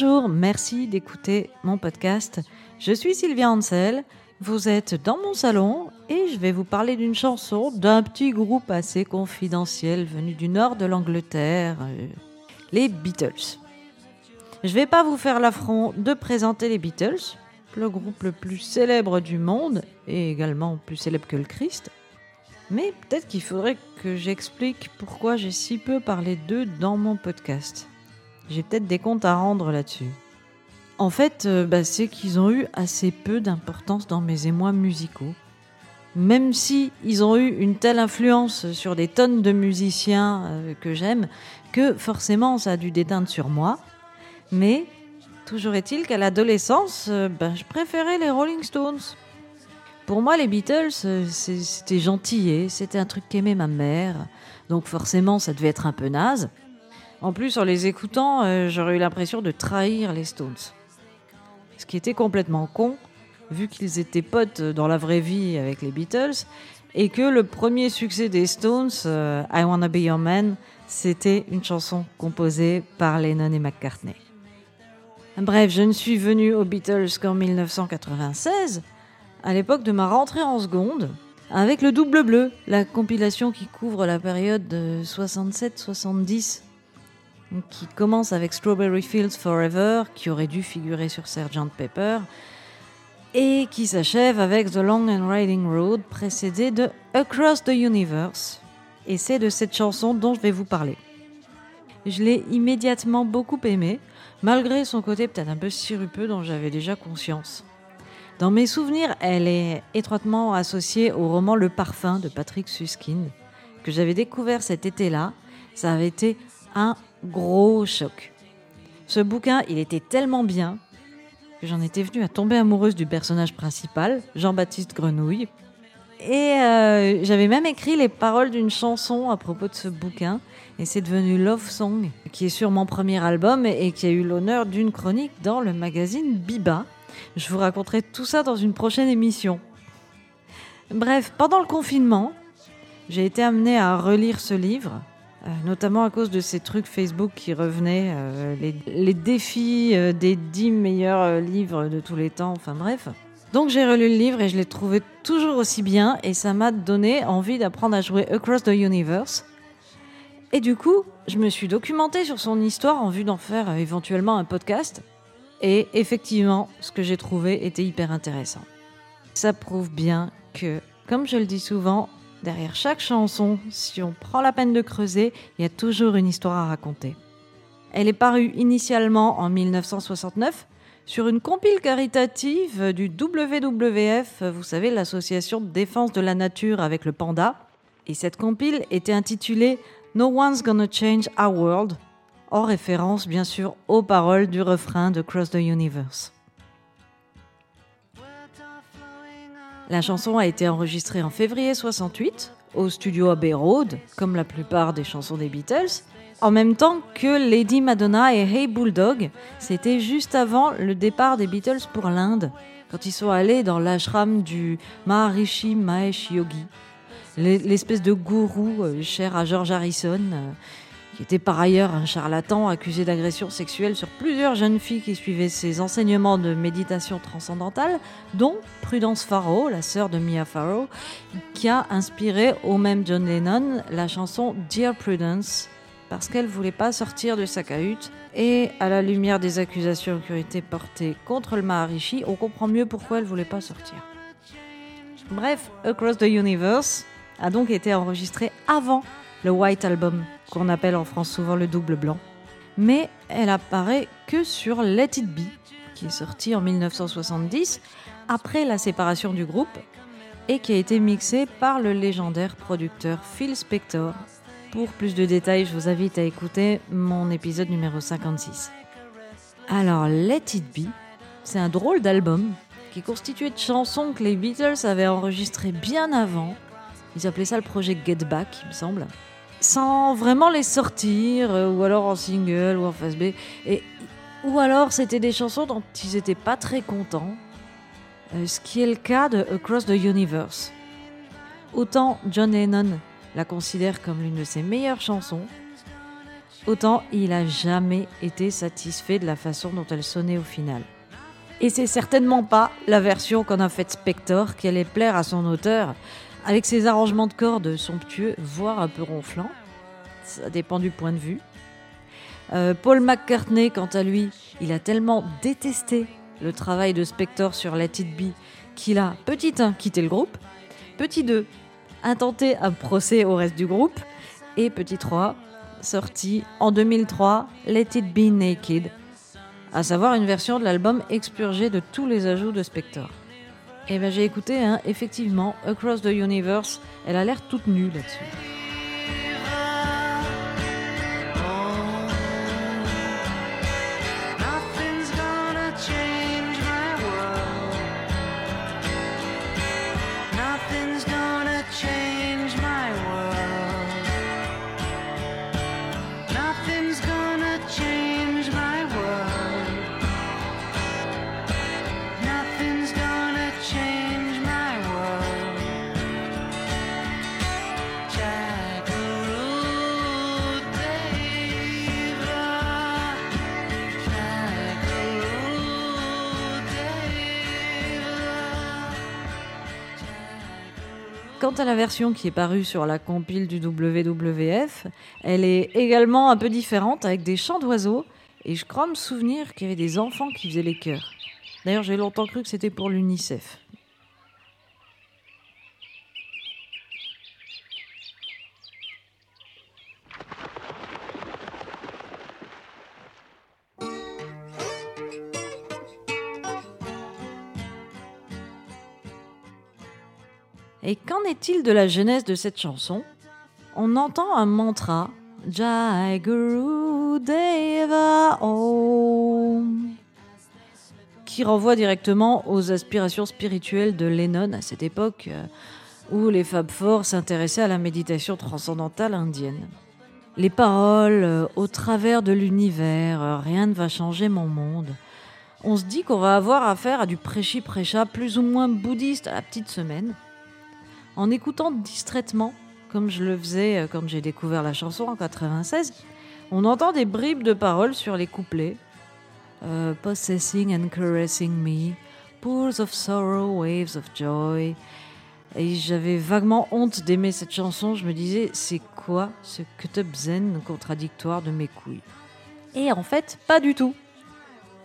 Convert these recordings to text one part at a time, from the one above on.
Bonjour, merci d'écouter mon podcast. Je suis Sylvia Ansel. Vous êtes dans mon salon et je vais vous parler d'une chanson d'un petit groupe assez confidentiel venu du nord de l'Angleterre, euh, les Beatles. Je vais pas vous faire l'affront de présenter les Beatles, le groupe le plus célèbre du monde et également plus célèbre que le Christ. Mais peut-être qu'il faudrait que j'explique pourquoi j'ai si peu parlé d'eux dans mon podcast. J'ai peut-être des comptes à rendre là-dessus. En fait, euh, bah, c'est qu'ils ont eu assez peu d'importance dans mes émois musicaux. Même si ils ont eu une telle influence sur des tonnes de musiciens euh, que j'aime, que forcément ça a dû déteindre sur moi. Mais toujours est-il qu'à l'adolescence, euh, bah, je préférais les Rolling Stones. Pour moi, les Beatles, c'était gentil, c'était un truc qu'aimait ma mère, donc forcément ça devait être un peu naze. En plus, en les écoutant, j'aurais eu l'impression de trahir les Stones ce qui était complètement con, vu qu'ils étaient potes dans la vraie vie avec les Beatles, et que le premier succès des Stones, euh, I Wanna Be Your Man, c'était une chanson composée par Lennon et McCartney. Bref, je ne suis venue aux Beatles qu'en 1996, à l'époque de ma rentrée en seconde, avec le double bleu, la compilation qui couvre la période de 67-70 qui commence avec Strawberry Fields Forever, qui aurait dû figurer sur Sgt. Pepper, et qui s'achève avec The Long and Riding Road, précédé de Across the Universe. Et c'est de cette chanson dont je vais vous parler. Je l'ai immédiatement beaucoup aimée, malgré son côté peut-être un peu sirupeux dont j'avais déjà conscience. Dans mes souvenirs, elle est étroitement associée au roman Le Parfum de Patrick Susskind, que j'avais découvert cet été-là. Ça avait été un gros choc. Ce bouquin, il était tellement bien que j'en étais venue à tomber amoureuse du personnage principal, Jean-Baptiste Grenouille. Et euh, j'avais même écrit les paroles d'une chanson à propos de ce bouquin. Et c'est devenu Love Song, qui est sur mon premier album et, qui a eu l'honneur d'une chronique dans le magazine Biba. Je vous raconterai tout ça dans une prochaine émission. Bref, pendant le confinement, j'ai été amenée à relire ce livre notamment à cause de ces trucs Facebook qui revenaient, euh, les, défis euh, des 10 meilleurs livres de tous les temps, enfin bref. Donc j'ai relu le livre et je l'ai trouvé toujours aussi bien et ça m'a donné envie d'apprendre à jouer Across the Universe. Et du coup, je me suis documentée sur son histoire en vue d'en faire éventuellement un podcast. Et effectivement, ce que j'ai trouvé était hyper intéressant. Ça prouve bien que, comme je le dis souvent, Derrière chaque chanson, si on prend la peine de creuser, il y a toujours une histoire à raconter. Elle est parue initialement en 1969 sur une compile caritative du WWF, vous savez, l'association de défense de la nature avec le panda. Et cette compile était intitulée No One's Gonna Change Our World, en référence bien sûr aux paroles du refrain de Cross the Universe. La chanson a été enregistrée en février 68 au studio Abbey Road, comme la plupart des chansons des Beatles, en même temps que Lady Madonna et Hey Bulldog. C'était juste avant le départ des Beatles pour l'Inde, quand ils sont allés dans l'ashram du Maharishi Mahesh Yogi, l'espèce de gourou euh, cher à George Harrison, euh, qui était par ailleurs un charlatan accusé d'agression sexuelle sur plusieurs jeunes filles qui suivaient ses enseignements de méditation transcendantale, dont Prudence Farrow, la sœur de Mia Farrow, qui a inspiré au même John Lennon la chanson Dear Prudence, parce qu'elle voulait pas sortir de sa cahute. Et à la lumière des accusations qui ont été portées contre le Maharishi, on comprend mieux pourquoi elle voulait pas sortir. Bref, Across the Universe a donc été enregistré avant le White Album, qu'on appelle en France souvent le double blanc. Mais elle apparaît que sur Let It Be, qui est sorti en 1970, après la séparation du groupe, et qui a été mixé par le légendaire producteur Phil Spector. Pour plus de détails, je vous invite à écouter mon épisode numéro 56. Alors, Let It Be, c'est un drôle d'album qui est constitué de chansons que les Beatles avaient enregistrées bien avant. Ils appelaient ça le projet Get Back, il me semble sans vraiment les sortir, euh, ou alors en single ou en face B. Et, ou alors c'était des chansons dont ils n'étaient pas très contents, euh, ce qui est le cas de Across the Universe. Autant John Lennon la considère comme l'une de ses meilleures chansons, autant il a jamais été satisfait de la façon dont elle sonnait au final. Et c'est certainement pas la version qu'on a faite Spector qui allait plaire à son auteur, avec ses arrangements de cordes somptueux, voire un peu ronflants. Ça dépend du point de vue. Euh, Paul McCartney, quant à lui, il a tellement détesté le travail de Spector sur Let It Be qu'il a, petit 1, quitté le groupe, petit 2, intenté un procès au reste du groupe, et petit 3, sorti en 2003 Let It Be Naked, à savoir une version de l'album expurgée de tous les ajouts de Spector. Eh ben j'ai écouté, hein, effectivement, Across the Universe, elle a l'air toute nue là-dessus. Quant à la version qui est parue sur la compile du WWF, elle est également un peu différente avec des chants d'oiseaux et je crois me souvenir qu'il y avait des enfants qui faisaient les chœurs. D'ailleurs, j'ai longtemps cru que c'était pour l'UNICEF. Et qu'en est-il de la genèse de cette chanson? On entend un mantra Jai Guru Deva Om qui renvoie directement aux aspirations spirituelles de Lennon à cette époque euh, où les Fab Four s'intéressaient à la méditation transcendantale indienne. Les paroles, euh, au travers de l'univers, euh, rien ne va changer mon monde. On se dit qu'on va avoir affaire à du prêchi-prêcha plus ou moins bouddhiste à la petite semaine en écoutant distraitement, comme je le faisais euh, quand j'ai découvert la chanson en 96, on entend des bribes de paroles sur les couplets. Euh, Possessing and caressing me, pools of sorrow, waves of joy. Et j'avais vaguement honte d'aimer cette chanson. Je me disais, c'est quoi ce cut-up zen contradictoire de mes couilles? Et en fait, pas du tout.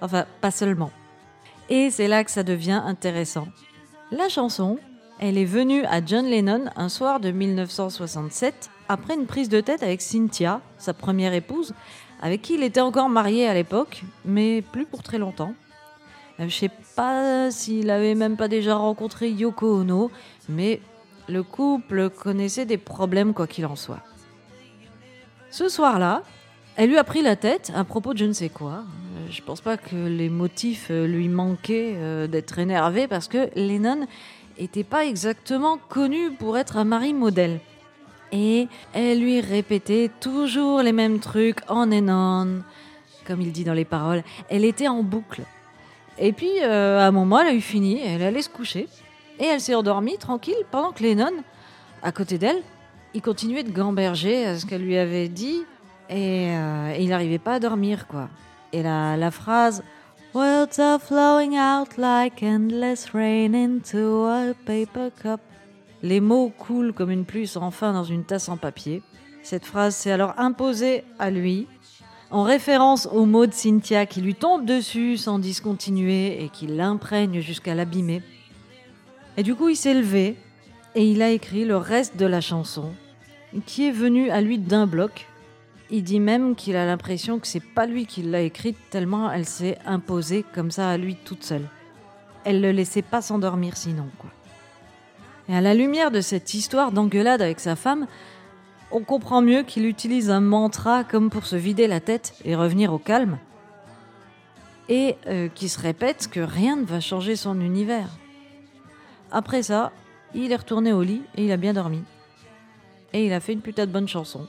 Enfin, pas seulement. Et c'est là que ça devient intéressant. La chanson, elle est venue à John Lennon un soir de 1967 après une prise de tête avec Cynthia, sa première épouse, avec qui il était encore marié à l'époque, mais plus pour très longtemps. Euh, je sais pas s'il avait même pas déjà rencontré Yoko Ono, mais le couple connaissait des problèmes quoi qu'il en soit. Ce soir-là, elle lui a pris la tête à propos de je ne sais quoi. Euh, je pense pas que les motifs euh, lui manquaient d'être énervé parce que Lennon était pas exactement connue pour être un mari modèle. Et elle lui répétait toujours les mêmes trucs en et on, comme il dit dans les paroles. Elle était en boucle. Et puis, euh, à un moment, elle a eu fini, elle allait se coucher. Et elle s'est endormie tranquille pendant que Lennon, à côté d'elle, il continuait de gamberger à ce qu'elle lui avait dit. Et, euh, il n'arrivait pas à dormir, quoi. Et la phrase Words are flowing out like endless rain into a paper cup. Les mots coulent comme une pluie sans fin dans une tasse en papier. Cette phrase s'est alors imposée à lui, en référence aux mots de Cynthia qui lui tombent dessus sans discontinuer et qui l'imprègnent jusqu'à l'abîmer. Et du coup, il s'est levé et il a écrit le reste de la chanson, qui est venu à lui d'un bloc, il dit même qu'il a l'impression que c'est pas lui qui l'a écrite tellement elle s'est imposée comme ça à lui toute seule. Elle le laissait pas s'endormir sinon quoi. Et à la lumière de cette histoire d'engueulade avec sa femme, on comprend mieux qu'il utilise un mantra comme pour se vider la tête et revenir au calme. Et euh, qui se répète que rien ne va changer son univers. Après ça, il est retourné au lit et il a bien dormi. Et il a fait une putain de bonne chanson.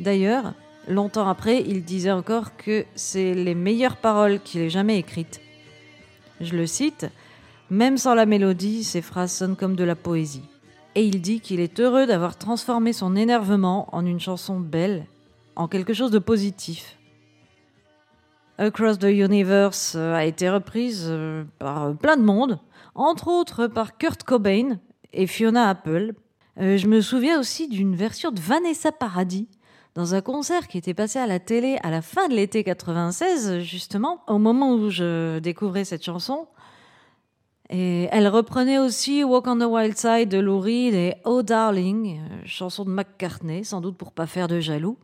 D'ailleurs, longtemps après, il disait encore que c'est les meilleures paroles qu'il ait jamais écrites. Je le cite, même sans la mélodie, ces phrases sonnent comme de la poésie. Et il dit qu'il est heureux d'avoir transformé son énervement en une chanson belle en quelque chose de positif. Across the Universe euh, a été reprise euh, par plein de monde, entre autres par Kurt Cobain et Fiona Apple. Euh, je me souviens aussi d'une version de Vanessa Paradis dans un concert qui était passé à la télé à la fin de l'été 96, justement, au moment où je découvrais cette chanson. Et elle reprenait aussi Walk on the Wild Side de Lou Reed et Oh Darling, chanson de McCartney, sans doute pour pas faire de jaloux.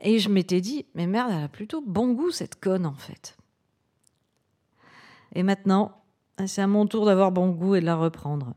Et je m'étais dit, mais merde, elle a plutôt bon goût cette conne en fait. Et maintenant, c'est à mon tour d'avoir bon goût et de la reprendre.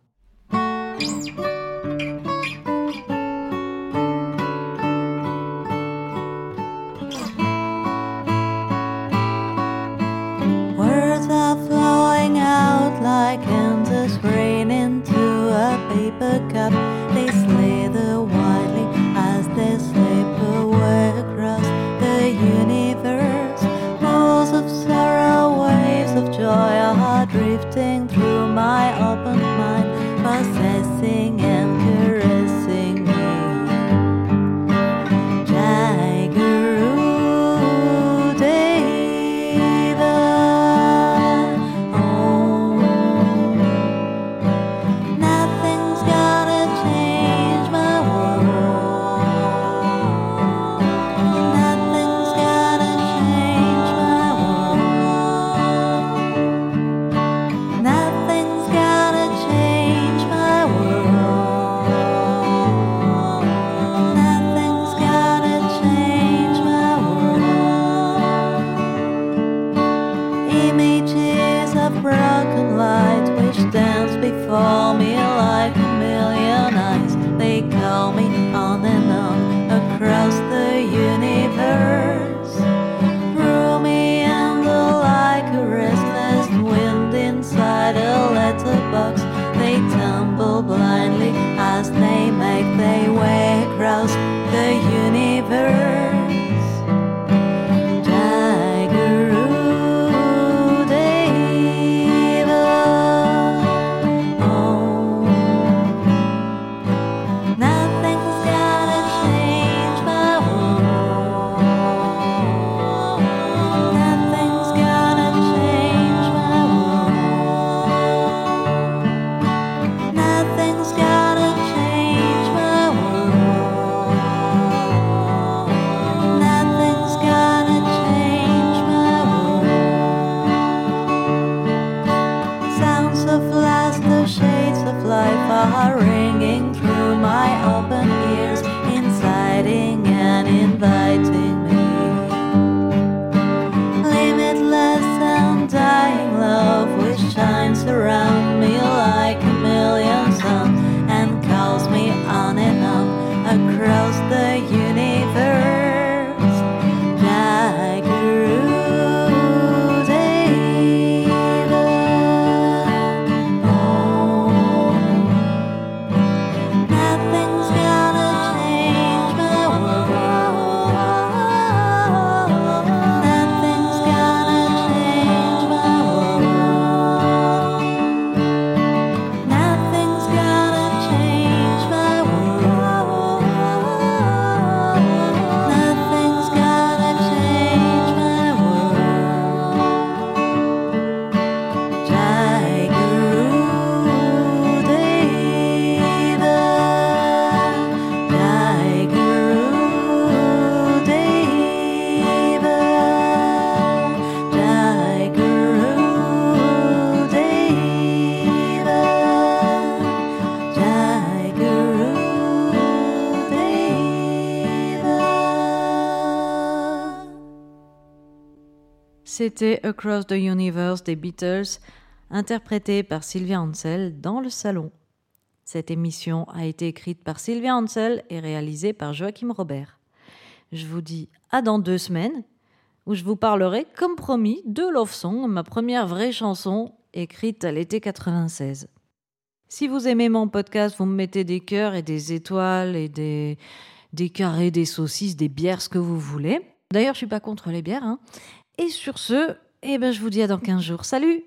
C'était Across the Universe des Beatles, interprété par Sylvia Ansel dans le salon. Cette émission a été écrite par Sylvia Ansel et réalisée par Joachim Robert. Je vous dis à dans deux semaines, où je vous parlerai, comme promis, de Love Song, ma première vraie chanson écrite à l'été 96. Si vous aimez mon podcast, vous me mettez des cœurs et des étoiles et des, des carrés, des saucisses, des bières, ce que vous voulez. D'ailleurs, je suis pas contre les bières. hein. Et sur ce, eh ben, je vous dis à dans 15 jours. Salut